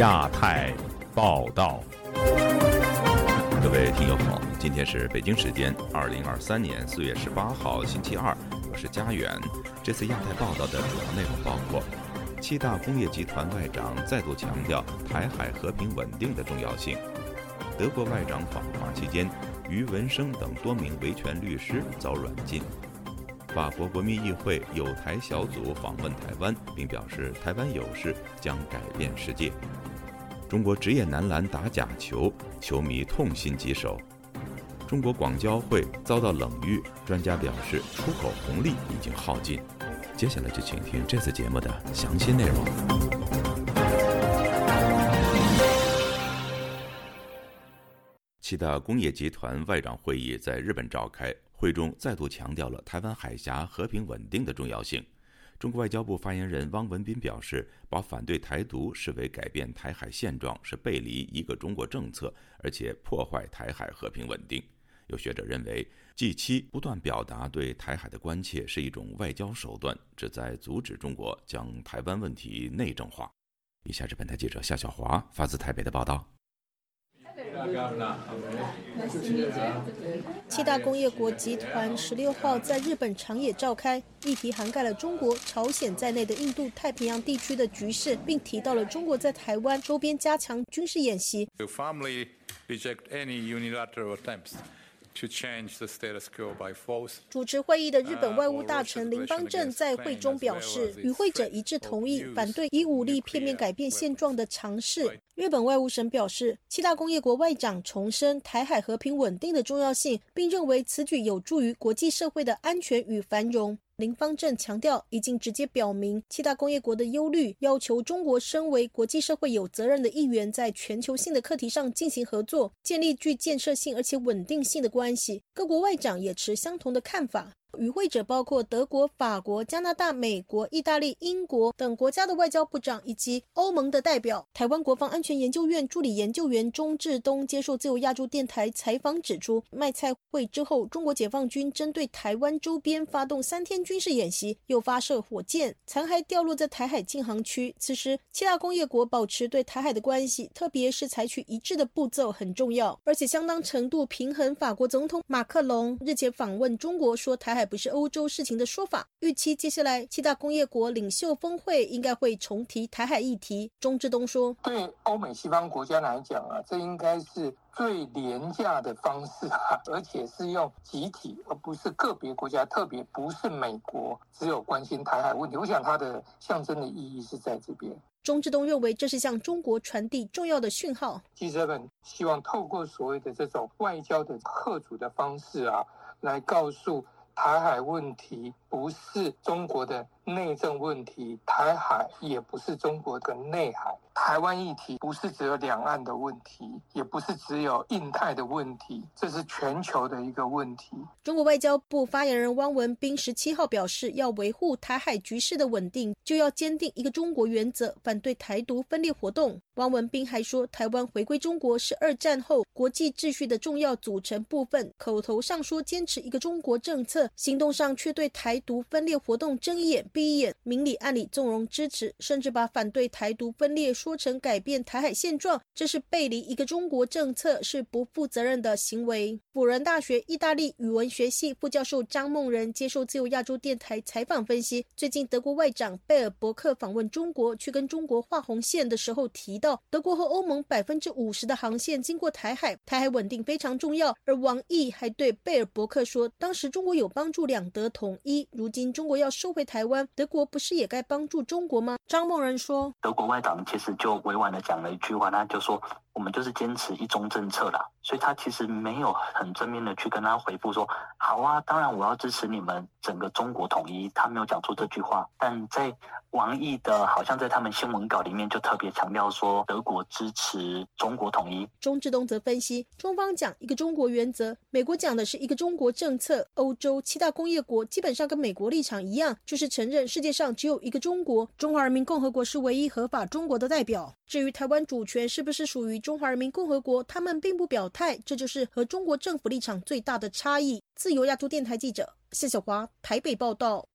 亚太报道，各位听友好，今天是北京时间二零二三年四月十八号星期二，我是佳远。这次亚太报道的主要内容包括：七大工业集团外长再度强调台海和平稳定的重要性；德国外长访华期间，于文生等多名维权律师遭软禁。法国国民议会有台小组访问台湾，并表示台湾有事将改变世界。中国职业男篮打假球，球迷痛心疾首。中国广交会遭到冷遇，专家表示出口红利已经耗尽。接下来就请听这次节目的详细内容。七大工业集团外长会议在日本召开。会中再度强调了台湾海峡和平稳定的重要性。中国外交部发言人汪文斌表示，把反对台独视为改变台海现状，是背离一个中国政策，而且破坏台海和平稳定。有学者认为，G7 不断表达对台海的关切是一种外交手段，旨在阻止中国将台湾问题内政化。以下是本台记者夏小华发自台北的报道。七大工业国集团十六号在日本长野召开，议题涵盖了中国、朝鲜在内的印度太平洋地区的局势，并提到了中国在台湾周边加强军事演习。主持会议的日本外务大臣林邦正在会中表示，与会者一致同意反对以武力片面改变现状的尝试。日本外务省表示，七大工业国外长重申台海和平稳定的重要性，并认为此举有助于国际社会的安全与繁荣。林方正强调，已经直接表明七大工业国的忧虑，要求中国身为国际社会有责任的一员，在全球性的课题上进行合作，建立具建设性而且稳定性的关系。各国外长也持相同的看法。与会者包括德国、法国、加拿大、美国、意大利、英国等国家的外交部长，以及欧盟的代表。台湾国防安全研究院助理研究员钟志东接受自由亚洲电台采访指出，卖菜会之后，中国解放军针对台湾周边发动三天军事演习，又发射火箭，残骸掉落在台海禁航区。此时，七大工业国保持对台海的关系，特别是采取一致的步骤很重要，而且相当程度平衡。法国总统马克龙日前访问中国，说台海。不是欧洲事情的说法。预期接下来七大工业国领袖峰会应该会重提台海议题。钟志东说：“对欧美西方国家来讲啊，这应该是最廉价的方式啊，而且是用集体，而不是个别国家，特别不是美国只有关心台海问题。我想它的象征的意义是在这边。”钟志东认为这是向中国传递重要的讯号。记者们希望透过所谓的这种外交的贺主的方式啊，来告诉。台海问题不是中国的内政问题，台海也不是中国的内海。台湾议题不是只有两岸的问题，也不是只有印太的问题，这是全球的一个问题。中国外交部发言人汪文斌十七号表示，要维护台海局势的稳定，就要坚定一个中国原则，反对台独分裂活动。汪文斌还说，台湾回归中国是二战后国际秩序的重要组成部分，口头上说坚持一个中国政策，行动上却对台独分裂活动睁一眼闭一眼，明里暗里纵容支持，甚至把反对台独分裂说。成改变台海现状，这是背离一个中国政策，是不负责任的行为。辅仁大学意大利语文学系副教授张梦仁接受自由亚洲电台采访分析，最近德国外长贝尔伯克访问中国，去跟中国画红线的时候提到，德国和欧盟百分之五十的航线经过台海，台海稳定非常重要。而王毅还对贝尔伯克说，当时中国有帮助两德统一，如今中国要收回台湾，德国不是也该帮助中国吗？张梦仁说，德国外长其实。就委婉的讲了一句话，他就说。我们就是坚持一中政策啦，所以他其实没有很正面的去跟他回复说，好啊，当然我要支持你们整个中国统一，他没有讲出这句话。但在王毅的，好像在他们新闻稿里面就特别强调说，德国支持中国统一。钟志东则分析，中方讲一个中国原则，美国讲的是一个中国政策，欧洲七大工业国基本上跟美国立场一样，就是承认世界上只有一个中国，中华人民共和国是唯一合法中国的代表。至于台湾主权是不是属于？中华人民共和国，他们并不表态，这就是和中国政府立场最大的差异。自由亚洲电台记者谢小华台北报道。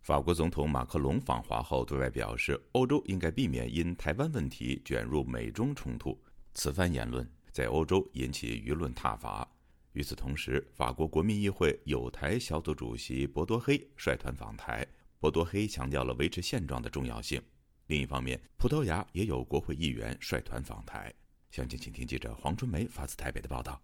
法国总统马克龙访华后对外表示，欧洲应该避免因台湾问题卷入美中冲突。此番言论在欧洲引起舆论挞伐。与此同时，法国国民议会有台小组主席博多黑率团访台。博多黑强调了维持现状的重要性。另一方面，葡萄牙也有国会议员率团访台。详情，请听记者黄春梅发自台北的报道。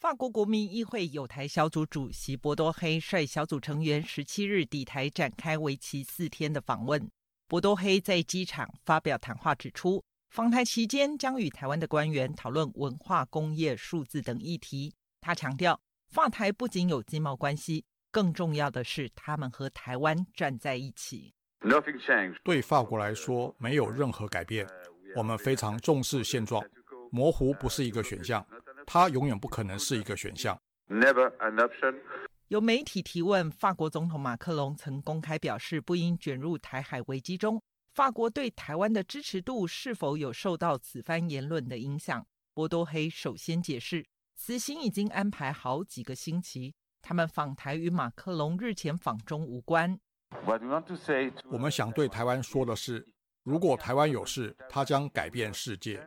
法国国民议会有台小组主席博多黑率小组成员十七日抵台，展开为期四天的访问。博多黑在机场发表谈话，指出访台期间将与台湾的官员讨论文化、工业、数字等议题。他强调，法台不仅有经贸关系。更重要的是，他们和台湾站在一起。对法国来说，没有任何改变。我们非常重视现状，模糊不是一个选项，它永远不可能是一个选项。有媒体提问，法国总统马克龙曾公开表示，不应卷入台海危机中。法国对台湾的支持度是否有受到此番言论的影响？波多黑首先解释，此行已经安排好几个星期。他们访台与马克龙日前访中无关。我们想对台湾说的是，如果台湾有事，它将改变世界。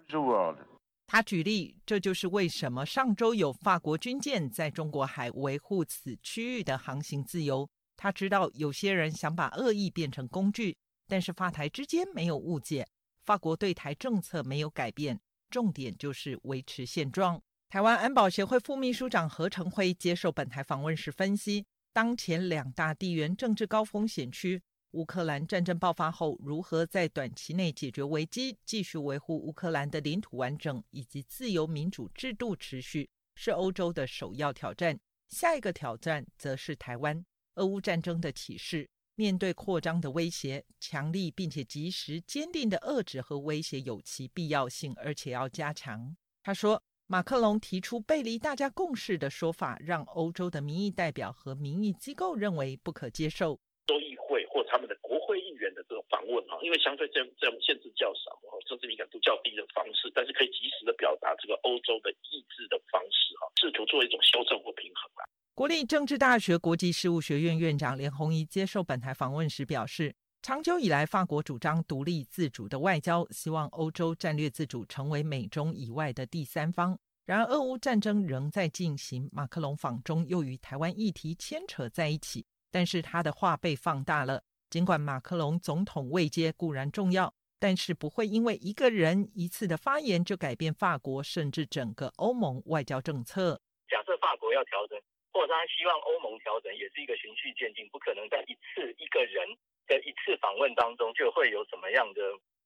他举例，这就是为什么上周有法国军舰在中国海维护此区域的航行自由。他知道有些人想把恶意变成工具，但是法台之间没有误解，法国对台政策没有改变，重点就是维持现状。台湾安保协会副秘书长何成辉接受本台访问时分析，当前两大地缘政治高风险区，乌克兰战争爆发后，如何在短期内解决危机，继续维护乌克兰的领土完整以及自由民主制度持续，是欧洲的首要挑战。下一个挑战则是台湾。俄乌战争的启示，面对扩张的威胁，强力并且及时、坚定的遏制和威胁有其必要性，而且要加强。他说。马克龙提出背离大家共识的说法，让欧洲的民意代表和民意机构认为不可接受。州议会或他们的国会议员的这种访问哈，因为相对这这种限制较少，政治敏感度较低的方式，但是可以及时的表达这个欧洲的意志的方式哈，试图做一种修正或平衡啊。国立政治大学国际事务学院院长连宏仪接受本台访问时表示。长久以来，法国主张独立自主的外交，希望欧洲战略自主，成为美中以外的第三方。然而，俄乌战争仍在进行，马克龙访中又与台湾议题牵扯在一起。但是他的话被放大了。尽管马克龙总统位阶固然重要，但是不会因为一个人一次的发言就改变法国甚至整个欧盟外交政策。假设法国要调整，或者他希望欧盟调整，也是一个循序渐进，不可能在一次一个人。的一次访问当中，就会有什么样的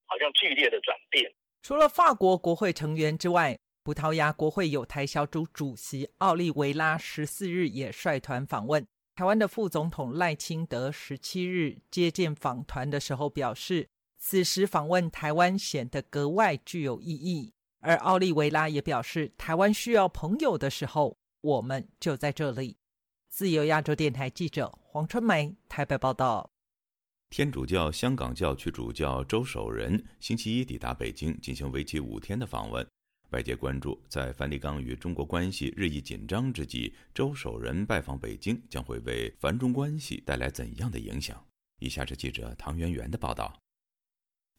好像剧烈的转变？除了法国国会成员之外，葡萄牙国会有台小组主席奥利维拉十四日也率团访问。台湾的副总统赖清德十七日接见访团的时候表示，此时访问台湾显得格外具有意义。而奥利维拉也表示，台湾需要朋友的时候，我们就在这里。自由亚洲电台记者黄春梅台北报道。天主教香港教区主教周守仁星期一抵达北京，进行为期五天的访问。外界关注，在梵蒂冈与中国关系日益紧张之际，周守仁拜访北京将会为梵中关系带来怎样的影响？以下是记者唐媛媛的报道。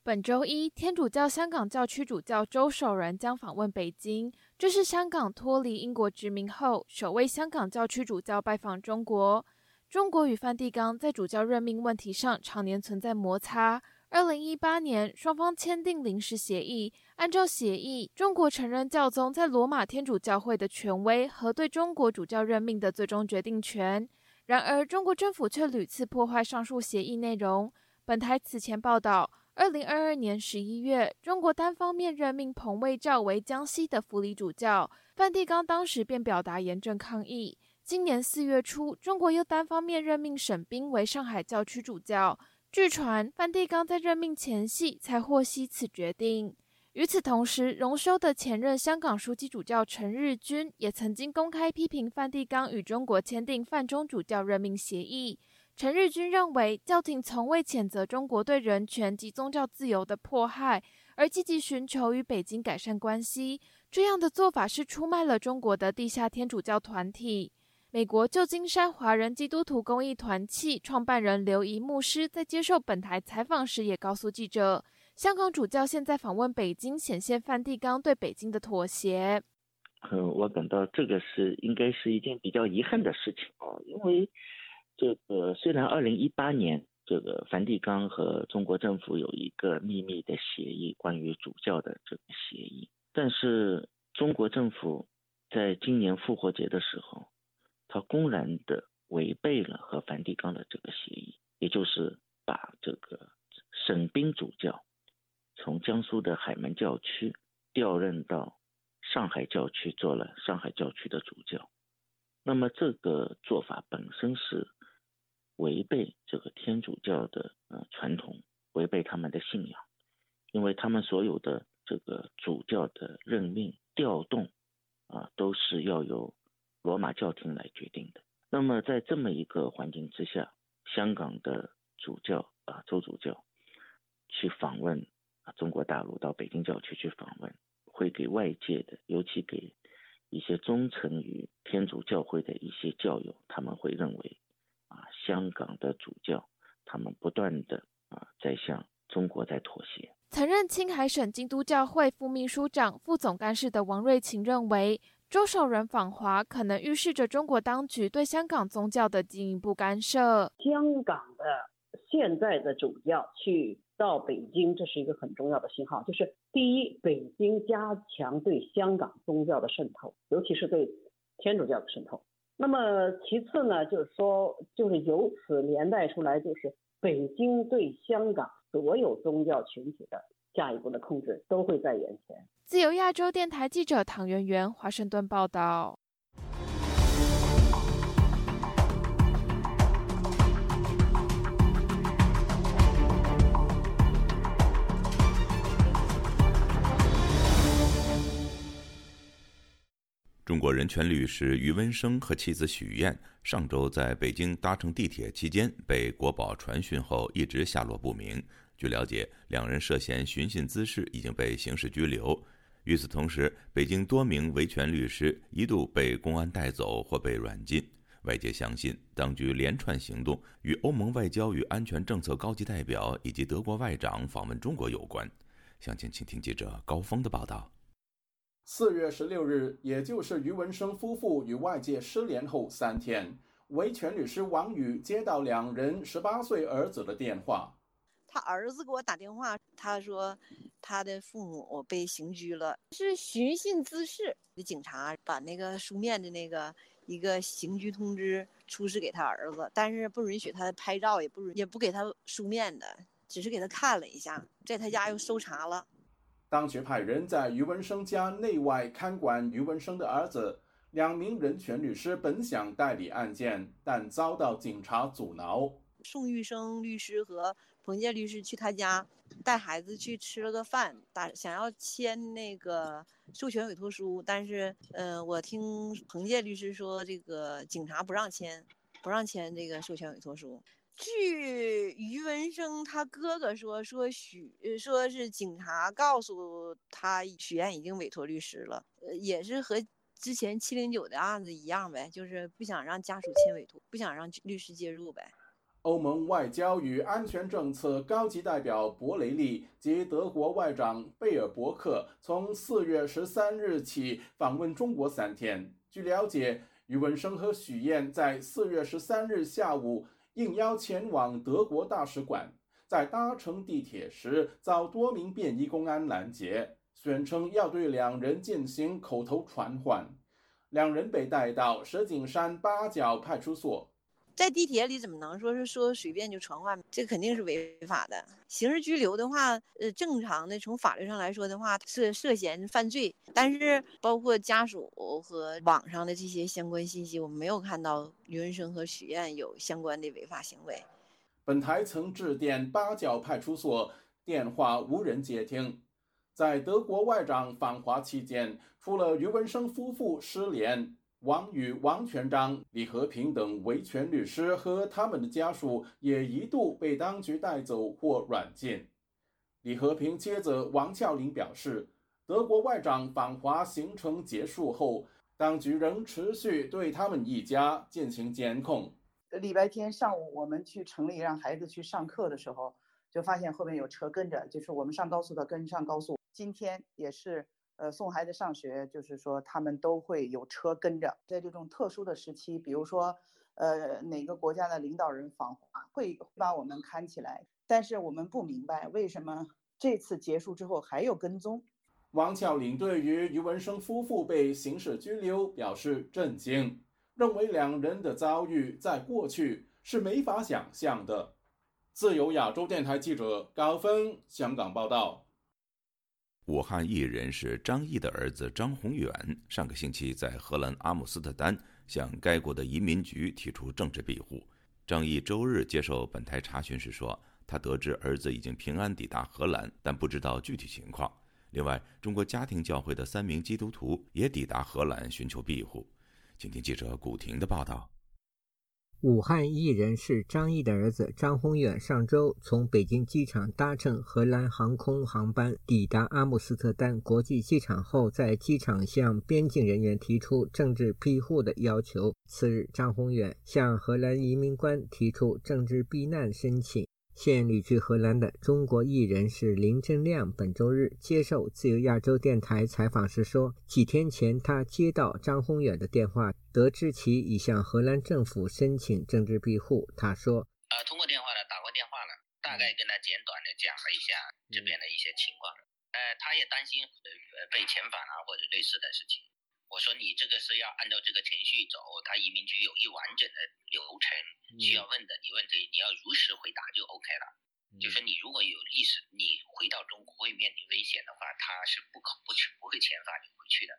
本周一，天主教香港教区主教周守仁将访问北京，这是香港脱离英国殖民后首位香港教区主教拜访中国。中国与梵蒂冈在主教任命问题上常年存在摩擦。二零一八年，双方签订临时协议，按照协议，中国承认教宗在罗马天主教会的权威和对中国主教任命的最终决定权。然而，中国政府却屡次破坏上述协议内容。本台此前报道，二零二二年十一月，中国单方面任命彭卫照为江西的辅理主教，梵蒂冈当时便表达严正抗议。今年四月初，中国又单方面任命沈彬为上海教区主教。据传，梵蒂冈在任命前夕才获悉此决定。与此同时，荣休的前任香港书记主教陈日君也曾经公开批评梵蒂冈与中国签订泛中主教任命协议。陈日君认为，教廷从未谴责中国对人权及宗教自由的迫害，而积极寻求与北京改善关系。这样的做法是出卖了中国的地下天主教团体。美国旧金山华人基督徒公益团契创办人刘怡牧师在接受本台采访时也告诉记者，香港主教现在访问北京，显现梵蒂冈对北京的妥协。嗯，我感到这个是应该是一件比较遗憾的事情哦，因为这个虽然二零一八年这个梵蒂冈和中国政府有一个秘密的协议，关于主教的这个协议，但是中国政府在今年复活节的时候。他公然的违背了和梵蒂冈的这个协议，也就是把这个沈冰主教从江苏的海门教区调任到上海教区做了上海教区的主教。那么这个做法本身是违背这个天主教的呃传统，违背他们的信仰，因为他们所有的这个主教的任命调动啊都是要有。罗马教廷来决定的。那么在这么一个环境之下，香港的主教啊，周主教去访问啊中国大陆，到北京教区去访问，会给外界的，尤其给一些忠诚于天主教会的一些教友，他们会认为啊，香港的主教他们不断的啊在向中国在妥协。曾任青海省京都教会副秘书长、副总干事的王瑞琴认为。周守仁访华，可能预示着中国当局对香港宗教的进一步干涉。香港的现在的主教去到北京，这是一个很重要的信号。就是第一，北京加强对香港宗教的渗透，尤其是对天主教的渗透。那么其次呢，就是说，就是由此连带出来，就是北京对香港所有宗教群体的。下一步的控制都会在眼前。自由亚洲电台记者唐媛媛，华盛顿报道。中国人权律师于文生和妻子许燕上周在北京搭乘地铁期间被国保传讯后，一直下落不明。据了解，两人涉嫌寻衅滋事，已经被刑事拘留。与此同时，北京多名维权律师一度被公安带走或被软禁。外界相信，当局连串行动与欧盟外交与安全政策高级代表以及德国外长访问中国有关。详情，请听记者高峰的报道。四月十六日，也就是余文生夫妇与外界失联后三天，维权律师王宇接到两人十八岁儿子的电话。他儿子给我打电话，他说他的父母被刑拘了，是寻衅滋事。警察把那个书面的那个一个刑拘通知出示给他儿子，但是不允许他拍照，也不也不给他书面的，只是给他看了一下，在他家又搜查了。当局派人在于文生家内外看管于文生的儿子，两名人权律师本想代理案件，但遭到警察阻挠。宋玉生律师和。彭建律师去他家带孩子去吃了个饭，打想要签那个授权委托书，但是，嗯，我听彭建律师说，这个警察不让签，不让签这个授权委托书。据于文生他哥哥说，说许说是警察告诉他许愿已经委托律师了，呃，也是和之前七零九的案子一样呗，就是不想让家属签委托，不想让律师介入呗。欧盟外交与安全政策高级代表博雷利及德国外长贝尔伯克从四月十三日起访问中国三天。据了解，余文生和许燕在四月十三日下午应邀前往德国大使馆，在搭乘地铁时遭多名便衣公安拦截，宣称要对两人进行口头传唤。两人被带到石景山八角派出所。在地铁里怎么能说是说随便就传唤？这肯定是违法的。刑事拘留的话，呃，正常的从法律上来说的话，涉涉嫌犯罪。但是包括家属和网上的这些相关信息，我们没有看到余文生和许愿有相关的违法行为。本台曾致电八角派出所，电话无人接听。在德国外长访华期间，除了余文生夫妇失联。王宇、王全章、李和平等维权律师和他们的家属也一度被当局带走或软禁。李和平接着王俏玲表示，德国外长访华行程结束后，当局仍持续对他们一家进行监控。礼拜天上午，我们去城里让孩子去上课的时候，就发现后面有车跟着，就是我们上高速的跟上高速。今天也是，呃，送孩子上学，就是说他们都会有车跟着。在这种特殊的时期，比如说，呃，哪个国家的领导人访华，会把我们看起来。但是我们不明白为什么这次结束之后还有跟踪。王巧玲对于余文生夫妇被刑事拘留表示震惊。认为两人的遭遇在过去是没法想象的。自由亚洲电台记者高峰香港报道。武汉艺人是张毅的儿子张宏远，上个星期在荷兰阿姆斯特丹向该国的移民局提出政治庇护。张毅周日接受本台查询时说，他得知儿子已经平安抵达荷兰，但不知道具体情况。另外，中国家庭教会的三名基督徒也抵达荷兰寻求庇护。请听记者古婷的报道。武汉艺人是张毅的儿子张宏远，上周从北京机场搭乘荷兰航空航班抵达阿姆斯特丹国际机场后，在机场向边境人员提出政治庇护的要求。次日，张宏远向荷兰移民官提出政治避难申请。现旅居荷兰的中国艺人是林正亮，本周日接受自由亚洲电台采访时说，几天前他接到张宏远的电话，得知其已向荷兰政府申请政治庇护。他说：“呃，通过电话呢，打过电话了，大概跟他简短的讲了一下这边的一些情况。呃，他也担心呃被遣返啊或者类似的事情。”我说你这个是要按照这个程序走，他移民局有一完整的流程需要问的，你问题你要如实回答就 OK 了。就说你如果有意识，你回到中国会面临危险的话，他是不可不去不会遣返你回去的。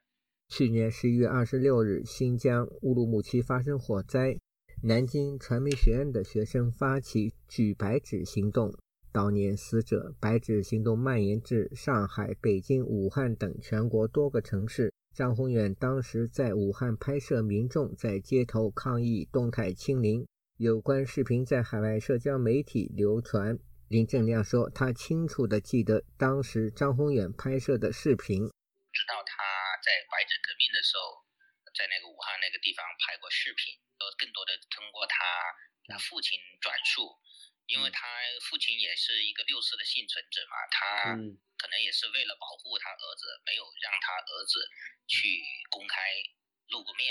去年十一月二十六日，新疆乌鲁木齐发生火灾，南京传媒学院的学生发起举白纸行动，当年死者。白纸行动蔓延至上海、北京、武汉等全国多个城市。张宏远当时在武汉拍摄民众在街头抗议动态清零，有关视频在海外社交媒体流传。林正亮说，他清楚地记得当时张宏远拍摄的视频，知道他在白纸革命的时候，在那个武汉那个地方拍过视频，更多的通过他父亲转述。因为他父亲也是一个六四的幸存者嘛，他可能也是为了保护他儿子，没有让他儿子去公开露过面。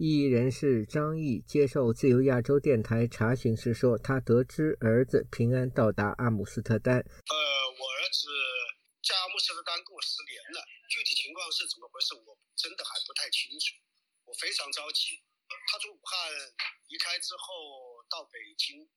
异议人士张毅接受自由亚洲电台查询时说，他得知儿子平安到达阿姆斯特丹。呃，我儿子在阿姆斯特丹过十年了，具体情况是怎么回事，我真的还不太清楚。我非常着急。他从武汉离开之后到北京。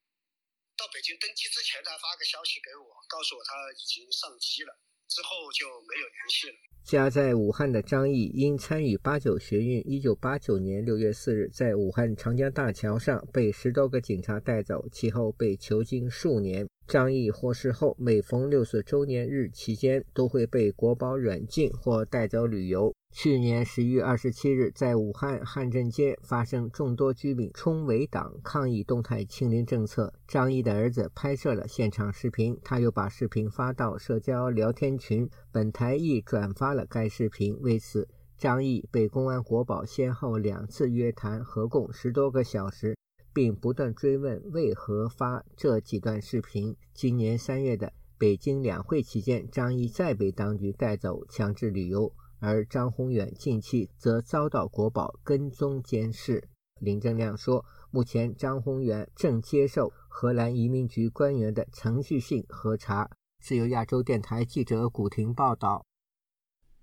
到北京登机之前，他发个消息给我，告诉我他已经上机了，之后就没有联系了。家在武汉的张毅因参与八九学运，一九八九年六月四日在武汉长江大桥上被十多个警察带走，其后被囚禁数年。张毅获释后，每逢六四周年日期间，都会被国保软禁或带走旅游。去年十一月二十七日，在武汉汉正街发生众多居民冲围党抗议动态清零政策。张毅的儿子拍摄了现场视频，他又把视频发到社交聊天群，本台亦转发了该视频。为此，张毅被公安国保先后两次约谈，合共十多个小时，并不断追问为何发这几段视频。今年三月的北京两会期间，张毅再被当局带走强制旅游。而张宏远近期则遭到国宝跟踪监视。林正亮说，目前张宏远正接受荷兰移民局官员的程序性核查。自由亚洲电台记者古婷报道。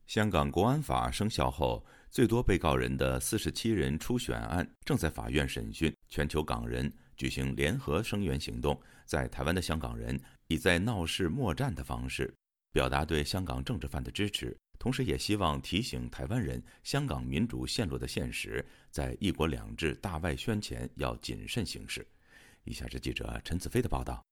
香港国安法生效后，最多被告人的四十七人初选案正在法院审讯。全球港人举行联合声援行动，在台湾的香港人以在闹市默战的方式，表达对香港政治犯的支持。同时，也希望提醒台湾人，香港民主陷落的现实，在“一国两制”大外宣前要谨慎行事。以下是记者陈子飞的报道。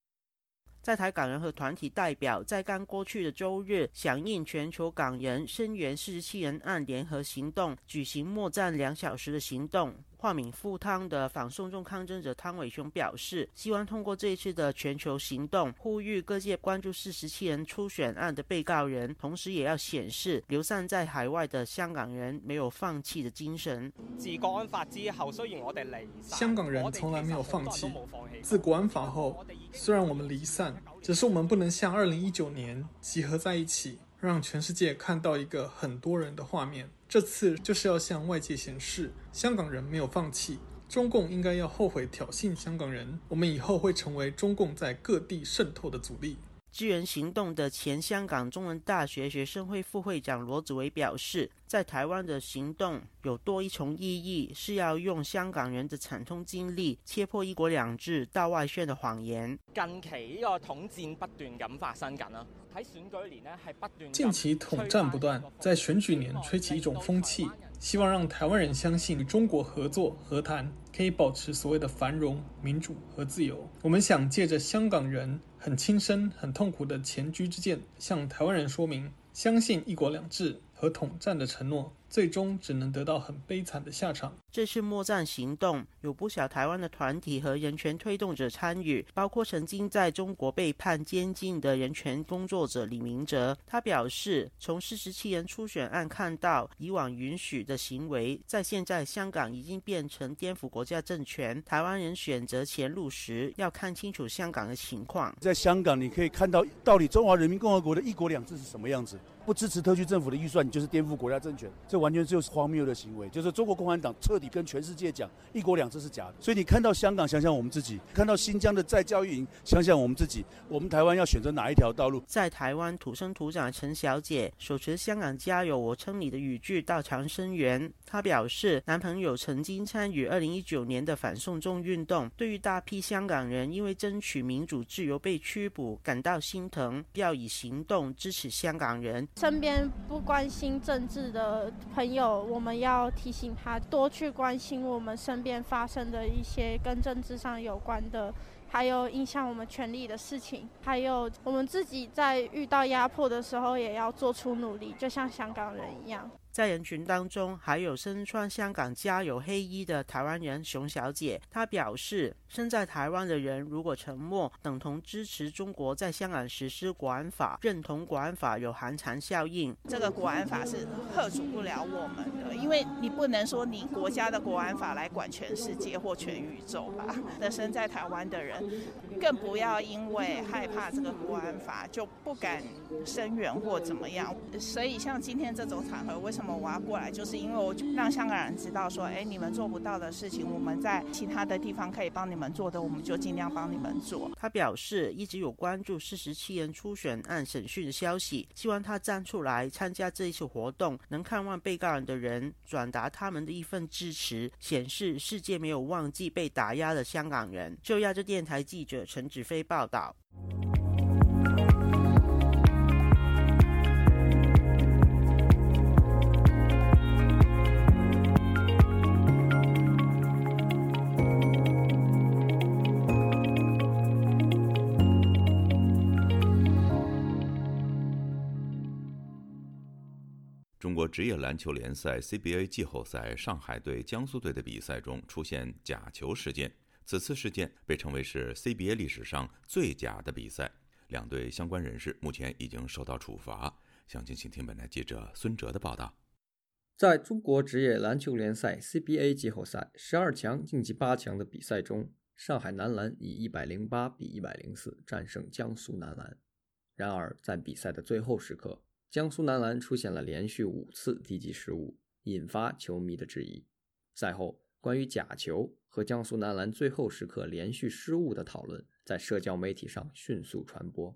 在台港人和团体代表在刚过去的周日，响应全球港人声援四十七人案联合行动，举行末战两小时的行动。化名赴汤的反送中抗争者汤伟雄表示，希望通过这一次的全球行动，呼吁各界关注四十七人初选案的被告人，同时也要显示流散在海外的香港人没有放弃的精神。自国安法之后，虽然我哋离香港人从来没有放弃。自国安法后，虽然我们离散，只是我们不能像二零一九年集合在一起，让全世界看到一个很多人的画面。这次就是要向外界显示，香港人没有放弃。中共应该要后悔挑衅香港人。我们以后会成为中共在各地渗透的阻力。支援行动的前香港中文大学学生会副会长罗子维表示，在台湾的行动有多一重意义，是要用香港人的惨痛经历，切破一国两制到外宣的谎言。近期呢个统战不断咁发生紧啦，喺选举年呢系不断。近期统战不断，在选举年吹起一种风气，希望让台湾人相信中国合作和谈可以保持所谓的繁荣、民主和自由。我们想借着香港人。很亲身、很痛苦的前车之鉴，向台湾人说明，相信一国两制和统战的承诺。最终只能得到很悲惨的下场。这次末战行动有不少台湾的团体和人权推动者参与，包括曾经在中国被判监禁的人权工作者李明哲。他表示，从四十七人初选案看到，以往允许的行为，在现在香港已经变成颠覆国家政权。台湾人选择前路时，要看清楚香港的情况。在香港，你可以看到到底中华人民共和国的一国两制是什么样子。不支持特区政府的预算，你就是颠覆国家政权。这完全就是荒谬的行为，就是中国共产党彻底跟全世界讲“一国两制”是假的。所以你看到香港，想想我们自己；看到新疆的在教育营，想想我们自己。我们台湾要选择哪一条道路？在台湾土生土长的陈小姐手持“香港加油，我撑你”的语句到长生园。她表示，男朋友曾经参与二零一九年的反送中运动，对于大批香港人因为争取民主自由被拘捕感到心疼，要以行动支持香港人。身边不关心政治的朋友，我们。要提醒他多去关心我们身边发生的一些跟政治上有关的，还有影响我们权利的事情，还有我们自己在遇到压迫的时候也要做出努力，就像香港人一样。在人群当中，还有身穿香港加油黑衣的台湾人熊小姐。她表示，身在台湾的人如果沉默，等同支持中国在香港实施国安法，认同国安法有寒蝉效应。这个国安法是吓阻不了我们的，因为你不能说你国家的国安法来管全世界或全宇宙吧。那身在台湾的人，更不要因为害怕这个国安法就不敢声援或怎么样。所以，像今天这种场合，为什么？我要过来，就是因为我让香港人知道说，哎，你们做不到的事情，我们在其他的地方可以帮你们做的，我们就尽量帮你们做。他表示一直有关注四十七人初选案审讯的消息，希望他站出来参加这一次活动，能看望被告人的人，转达他们的一份支持，显示世界没有忘记被打压的香港人。就亚洲电台记者陈子飞报道。国职业篮球联赛 CBA 季后赛上海队江苏队的比赛中出现假球事件，此次事件被称为是 CBA 历史上最假的比赛。两队相关人士目前已经受到处罚。详情，请听本台记者孙哲的报道。在中国职业篮球联赛 CBA 季后赛十二强晋级八强的比赛中，上海男篮以一百零八比一百零四战胜江苏男篮。然而，在比赛的最后时刻，江苏男篮出现了连续五次低级失误，引发球迷的质疑。赛后，关于假球和江苏男篮最后时刻连续失误的讨论在社交媒体上迅速传播。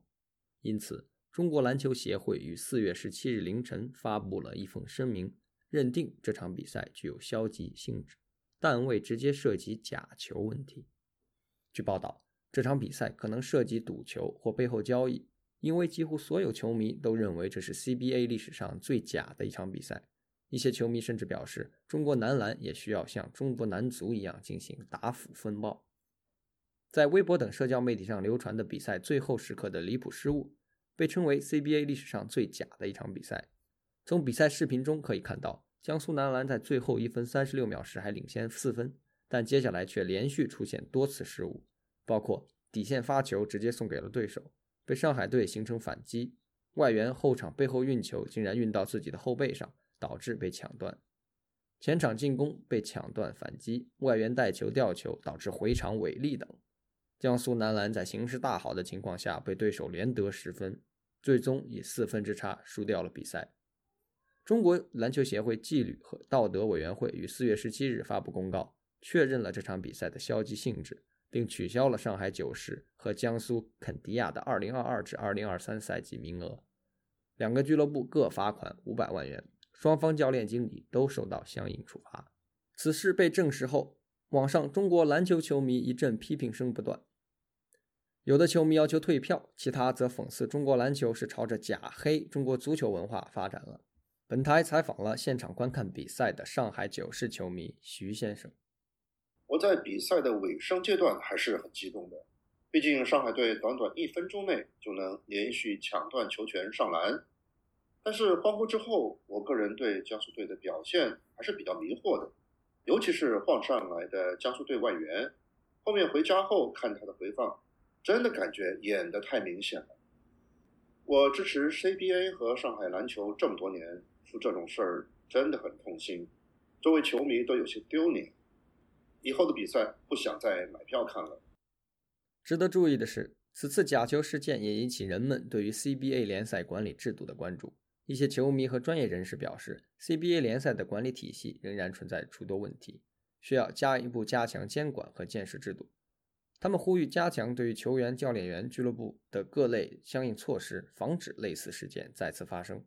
因此，中国篮球协会于四月十七日凌晨发布了一份声明，认定这场比赛具有消极性质，但未直接涉及假球问题。据报道，这场比赛可能涉及赌球或背后交易。因为几乎所有球迷都认为这是 CBA 历史上最假的一场比赛，一些球迷甚至表示，中国男篮也需要像中国男足一样进行打腐风暴。在微博等社交媒体上流传的比赛最后时刻的离谱失误，被称为 CBA 历史上最假的一场比赛。从比赛视频中可以看到，江苏男篮在最后一分三十六秒时还领先四分，但接下来却连续出现多次失误，包括底线发球直接送给了对手，被上海队形成反击；外援后场背后运球竟然运到自己的后背上，导致被抢断；前场进攻被抢断反击，外援带球吊球导致回场违例等。江苏男篮在形势大好的情况下被对手连得十分，最终以四分之差输掉了比赛。中国篮球协会纪律和道德委员会于四月十七日发布公告，确认了这场比赛的消极性质，并取消了上海九世和江苏肯迪亚的二零二二至二零二三赛季名额。两个俱乐部各罚款五百万元，双方教练经理都受到相应处罚。此事被证实后，网上中国篮球球迷一阵批评声不断。有的球迷要求退票，其他则讽刺中国篮球是朝着假黑中国足球文化发展了。本台采访了现场观看比赛的上海九世球迷徐先生。我在比赛的尾声阶段还是很激动的，毕竟上海队短短一分钟内就能连续抢断球权上篮。但是欢呼之后，我个人对江苏队的表现还是比较迷惑的，尤其是换上来的江苏队外援，后面回家后看他的回放。真的感觉演的太明显了。我支持 CBA 和上海篮球这么多年，出这种事儿真的很痛心，作为球迷都有些丢脸。以后的比赛不想再买票看了。值得注意的是，此次假球事件也引起人们对于 CBA 联赛管理制度的关注。一些球迷和专业人士表示，CBA 联赛的管理体系仍然存在诸多问题，需要加一步加强监管和建设制度。他们呼吁加强对于球员、教练员、俱乐部的各类相应措施，防止类似事件再次发生。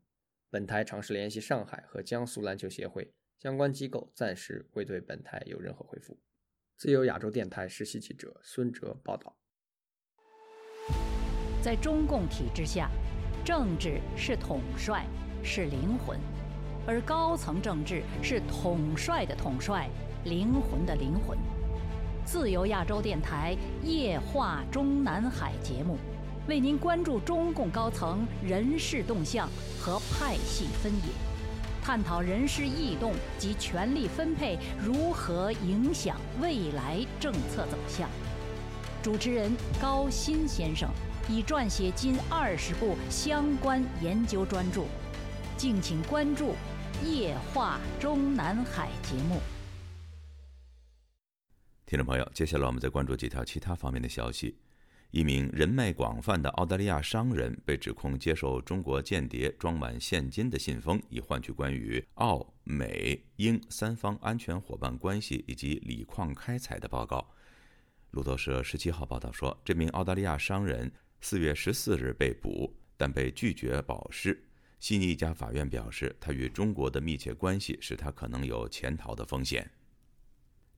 本台尝试联系上海和江苏篮球协会相关机构，暂时未对本台有任何回复。自由亚洲电台实习记者孙哲报道。在中共体制下，政治是统帅，是灵魂；而高层政治是统帅的统帅，灵魂的灵魂。自由亚洲电台夜话中南海节目，为您关注中共高层人事动向和派系分野，探讨人事异动及权力分配如何影响未来政策走向。主持人高鑫先生已撰写近二十部相关研究专著，敬请关注夜话中南海节目。听众朋友，接下来我们再关注几条其他方面的消息。一名人脉广泛的澳大利亚商人被指控接受中国间谍装满现金的信封，以换取关于澳、美、英三方安全伙伴关系以及锂矿开采的报告。路透社十七号报道说，这名澳大利亚商人四月十四日被捕，但被拒绝保释。悉尼一家法院表示，他与中国的密切关系使他可能有潜逃的风险。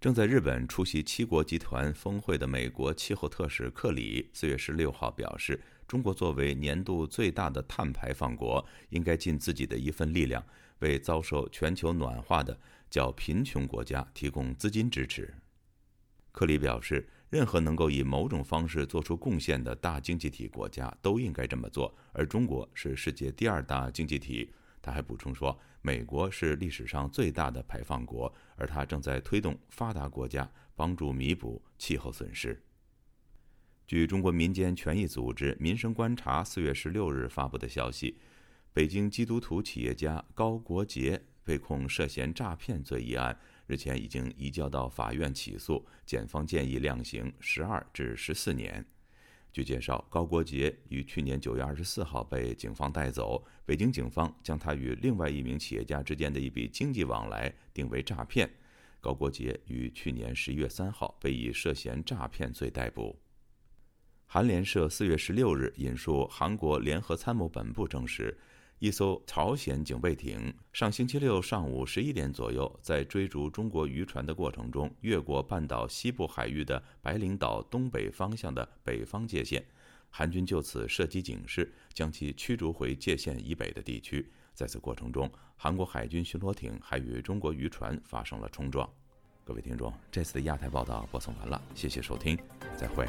正在日本出席七国集团峰会的美国气候特使克里四月十六号表示，中国作为年度最大的碳排放国，应该尽自己的一份力量，为遭受全球暖化的较贫穷国家提供资金支持。克里表示，任何能够以某种方式做出贡献的大经济体国家都应该这么做，而中国是世界第二大经济体。他还补充说。美国是历史上最大的排放国，而它正在推动发达国家帮助弥补气候损失。据中国民间权益组织民生观察四月十六日发布的消息，北京基督徒企业家高国杰被控涉嫌诈骗罪一案，日前已经移交到法院起诉，检方建议量刑十二至十四年。据介绍，高国杰于去年九月二十四号被警方带走。北京警方将他与另外一名企业家之间的一笔经济往来定为诈骗。高国杰于去年十一月三号被以涉嫌诈骗罪逮捕。韩联社四月十六日引述韩国联合参谋本部证实。一艘朝鲜警备艇上星期六上午十一点左右，在追逐中国渔船的过程中，越过半岛西部海域的白领岛东北方向的北方界线。韩军就此射击警示将其驱逐回界限以北的地区。在此过程中韩国海军巡逻艇还与中国渔船发生了冲撞。各位听众这次的亚太报道播送完了谢谢收听再会。